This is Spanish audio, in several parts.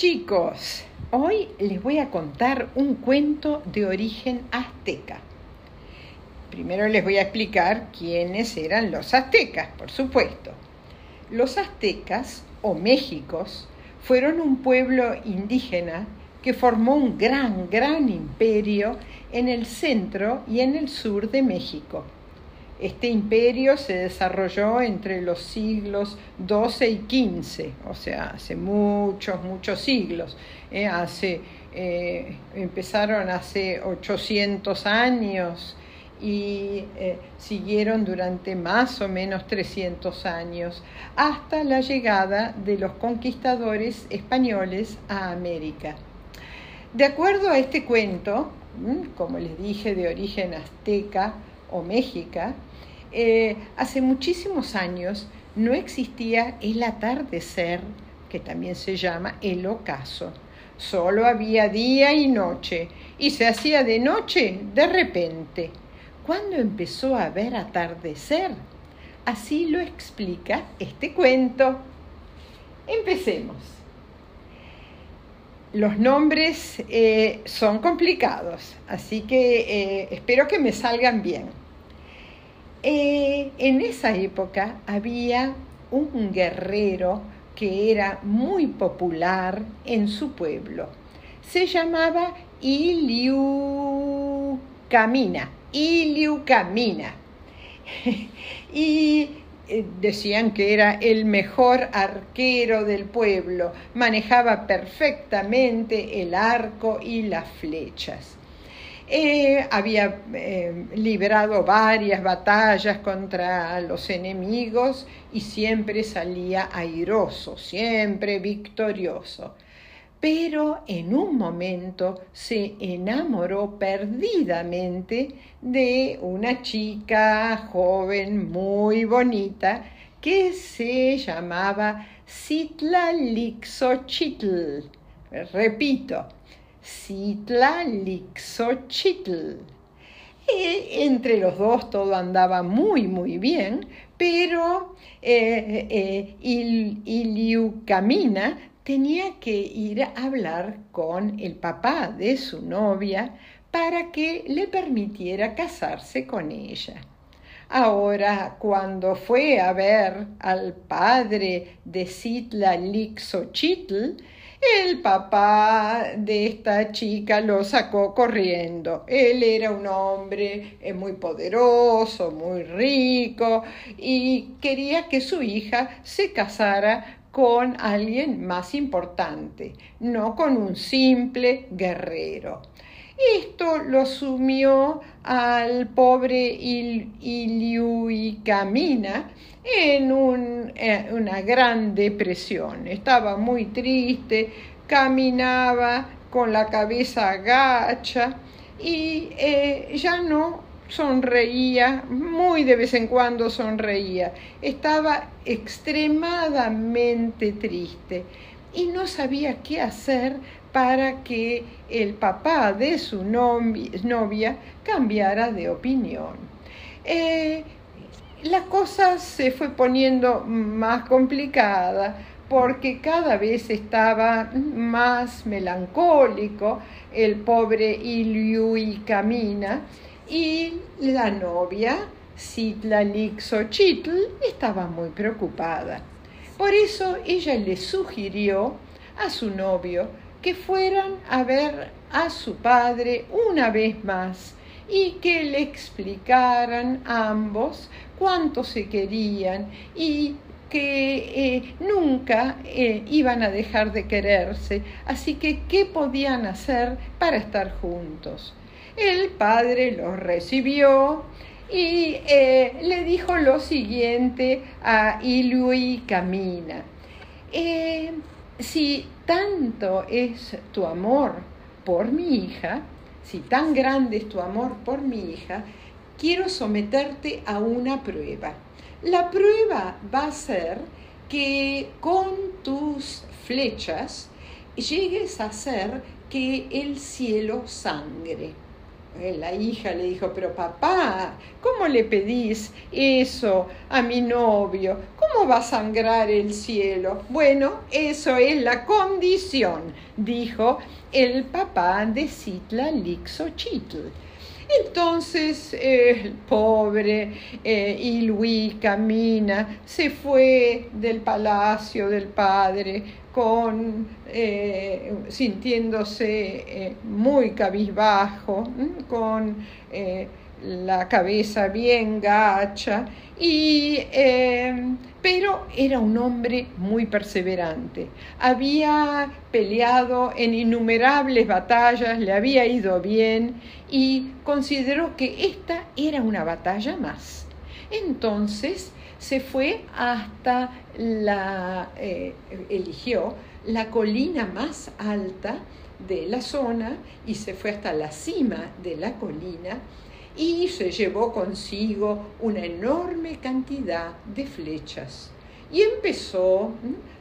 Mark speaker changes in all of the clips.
Speaker 1: Chicos. Hoy les voy a contar un cuento de origen azteca. Primero les voy a explicar quiénes eran los aztecas, por supuesto. Los aztecas o Méxicos fueron un pueblo indígena que formó un gran, gran imperio en el centro y en el sur de México. Este imperio se desarrolló entre los siglos XII y XV, o sea, hace muchos, muchos siglos. ¿eh? hace, eh, empezaron hace 800 años y eh, siguieron durante más o menos 300 años hasta la llegada de los conquistadores españoles a América. De acuerdo a este cuento, como les dije, de origen azteca o mexica, eh, hace muchísimos años no existía el atardecer, que también se llama el ocaso. Solo había día y noche, y se hacía de noche de repente. ¿Cuándo empezó a haber atardecer? Así lo explica este cuento. Empecemos. Los nombres eh, son complicados, así que eh, espero que me salgan bien. Eh, en esa época había un guerrero que era muy popular en su pueblo. Se llamaba Iliucamina. Iliucamina. y eh, decían que era el mejor arquero del pueblo, manejaba perfectamente el arco y las flechas. Eh, había eh, librado varias batallas contra los enemigos y siempre salía airoso, siempre victorioso. Pero en un momento se enamoró perdidamente de una chica joven muy bonita que se llamaba Lixochitl. Repito, Citlalicochitl. E, entre los dos todo andaba muy, muy bien, pero eh, eh, Iliucamina tenía que ir a hablar con el papá de su novia para que le permitiera casarse con ella. Ahora, cuando fue a ver al padre de Citlalicochitl, el papá de esta chica lo sacó corriendo. Él era un hombre eh, muy poderoso, muy rico y quería que su hija se casara con alguien más importante, no con un simple guerrero. Esto lo sumió al pobre Iliuicamina en eh, una gran depresión. Estaba muy triste, caminaba con la cabeza agacha y eh, ya no sonreía, muy de vez en cuando sonreía. Estaba extremadamente triste y no sabía qué hacer para que el papá de su novia cambiara de opinión. Eh, la cosa se fue poniendo más complicada porque cada vez estaba más melancólico el pobre Iliui Camina y la novia Lixochitl estaba muy preocupada. Por eso ella le sugirió a su novio que fueran a ver a su padre una vez más y que le explicaran ambos cuánto se querían y que eh, nunca eh, iban a dejar de quererse, así que qué podían hacer para estar juntos. El padre los recibió y eh, le dijo lo siguiente a Ilui Camina. Si tanto es tu amor por mi hija, si tan grande es tu amor por mi hija, quiero someterte a una prueba. La prueba va a ser que con tus flechas llegues a hacer que el cielo sangre. Eh, la hija le dijo, pero papá, ¿cómo le pedís eso a mi novio? ¿Cómo va a sangrar el cielo? Bueno, eso es la condición, dijo el papá de Citla Lixochitl. Entonces el pobre eh, Ilui Camina se fue del palacio del padre con, eh, sintiéndose eh, muy cabizbajo, con la cabeza bien gacha, y, pero era un hombre muy perseverante. Había peleado en innumerables batallas, le había ido bien y consideró que esta era una batalla más. Entonces se fue hasta la, eh, eligió la colina más alta de la zona y se fue hasta la cima de la colina y se llevó consigo una enorme cantidad de flechas y empezó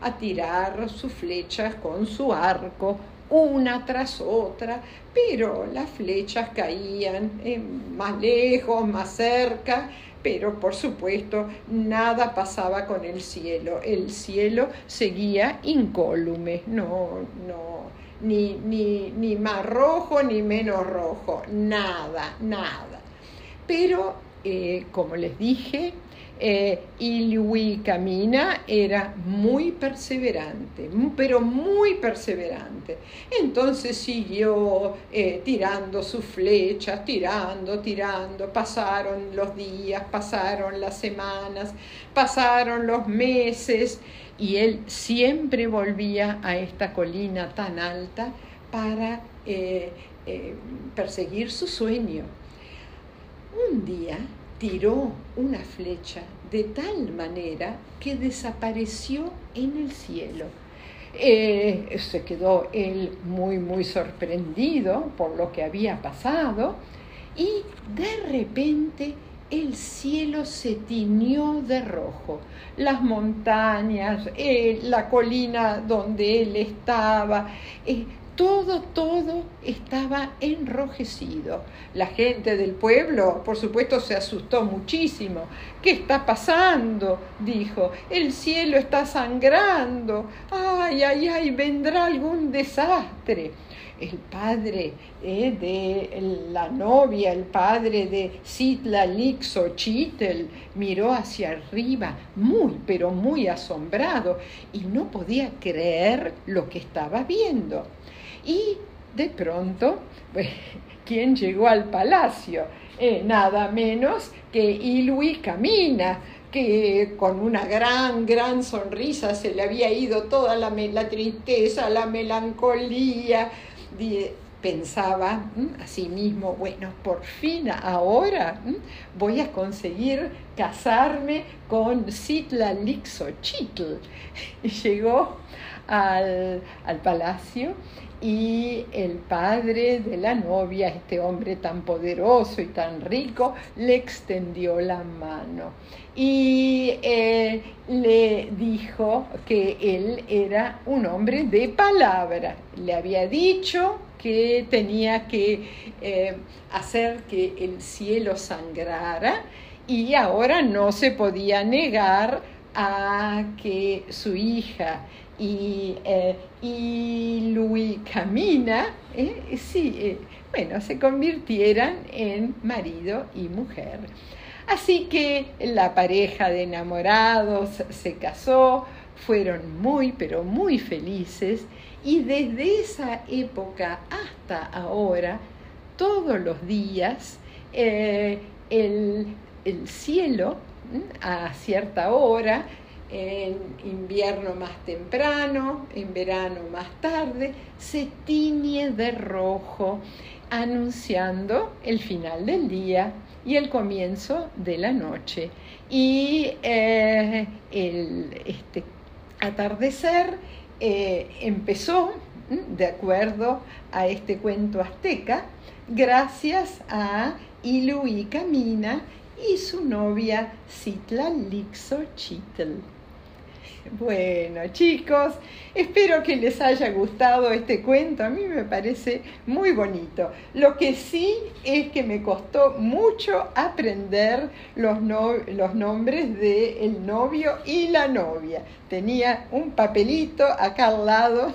Speaker 1: a tirar sus flechas con su arco una tras otra, pero las flechas caían más lejos, más cerca, pero por supuesto nada pasaba con el cielo. El cielo seguía incólume, no, no, ni, ni, ni más rojo ni menos rojo, nada, nada. Pero, eh, como les dije, eh, Camina era muy perseverante, pero muy perseverante. Entonces siguió eh, tirando sus flechas, tirando, tirando. Pasaron los días, pasaron las semanas, pasaron los meses y él siempre volvía a esta colina tan alta para eh, perseguir su sueño. Un día tiró una flecha de tal manera que desapareció en el cielo. Eh, se quedó él muy, muy sorprendido por lo que había pasado y de repente el cielo se tiñó de rojo. Las montañas, eh, la colina donde él estaba, eh, todo, todo estaba enrojecido. La gente del pueblo, por supuesto, se asustó muchísimo. ¿Qué está pasando? dijo. El cielo está sangrando. Ay, ay, ay, vendrá algún desastre. El padre eh, de la novia, el padre de Citla Lixochitl, miró hacia arriba muy, pero muy asombrado y no podía creer lo que estaba viendo. Y de pronto, ¿quién llegó al palacio? Eh, nada menos que Ilui Camina, que con una gran, gran sonrisa se le había ido toda la, la tristeza, la melancolía. Pensaba a sí mismo, bueno, por fin ahora voy a conseguir casarme con Citla Lixochitl. Y llegó al, al palacio y el padre de la novia, este hombre tan poderoso y tan rico, le extendió la mano y eh, le dijo que él era un hombre de palabra. Le había dicho que tenía que eh, hacer que el cielo sangrara y ahora no se podía negar a que su hija y, eh, y Camina, eh, sí, eh, bueno, se convirtieran en marido y mujer. Así que la pareja de enamorados se casó, fueron muy, pero muy felices y desde esa época hasta ahora, todos los días, el, el cielo a cierta hora en invierno más temprano, en verano más tarde, se tiñe de rojo, anunciando el final del día y el comienzo de la noche. Y eh, el este, atardecer eh, empezó, de acuerdo a este cuento azteca, gracias a Ilu y Camina y su novia Citla Lixochitl. Bueno, chicos, espero que les haya gustado este cuento. A mí me parece muy bonito. Lo que sí es que me costó mucho aprender los, los nombres del novio y la novia. Tenía un papelito acá al lado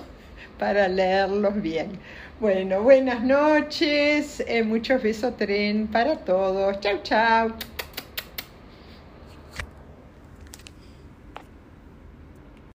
Speaker 1: para leerlos bien. Bueno, buenas noches, eh, muchos besos tren para todos. Chau, chau.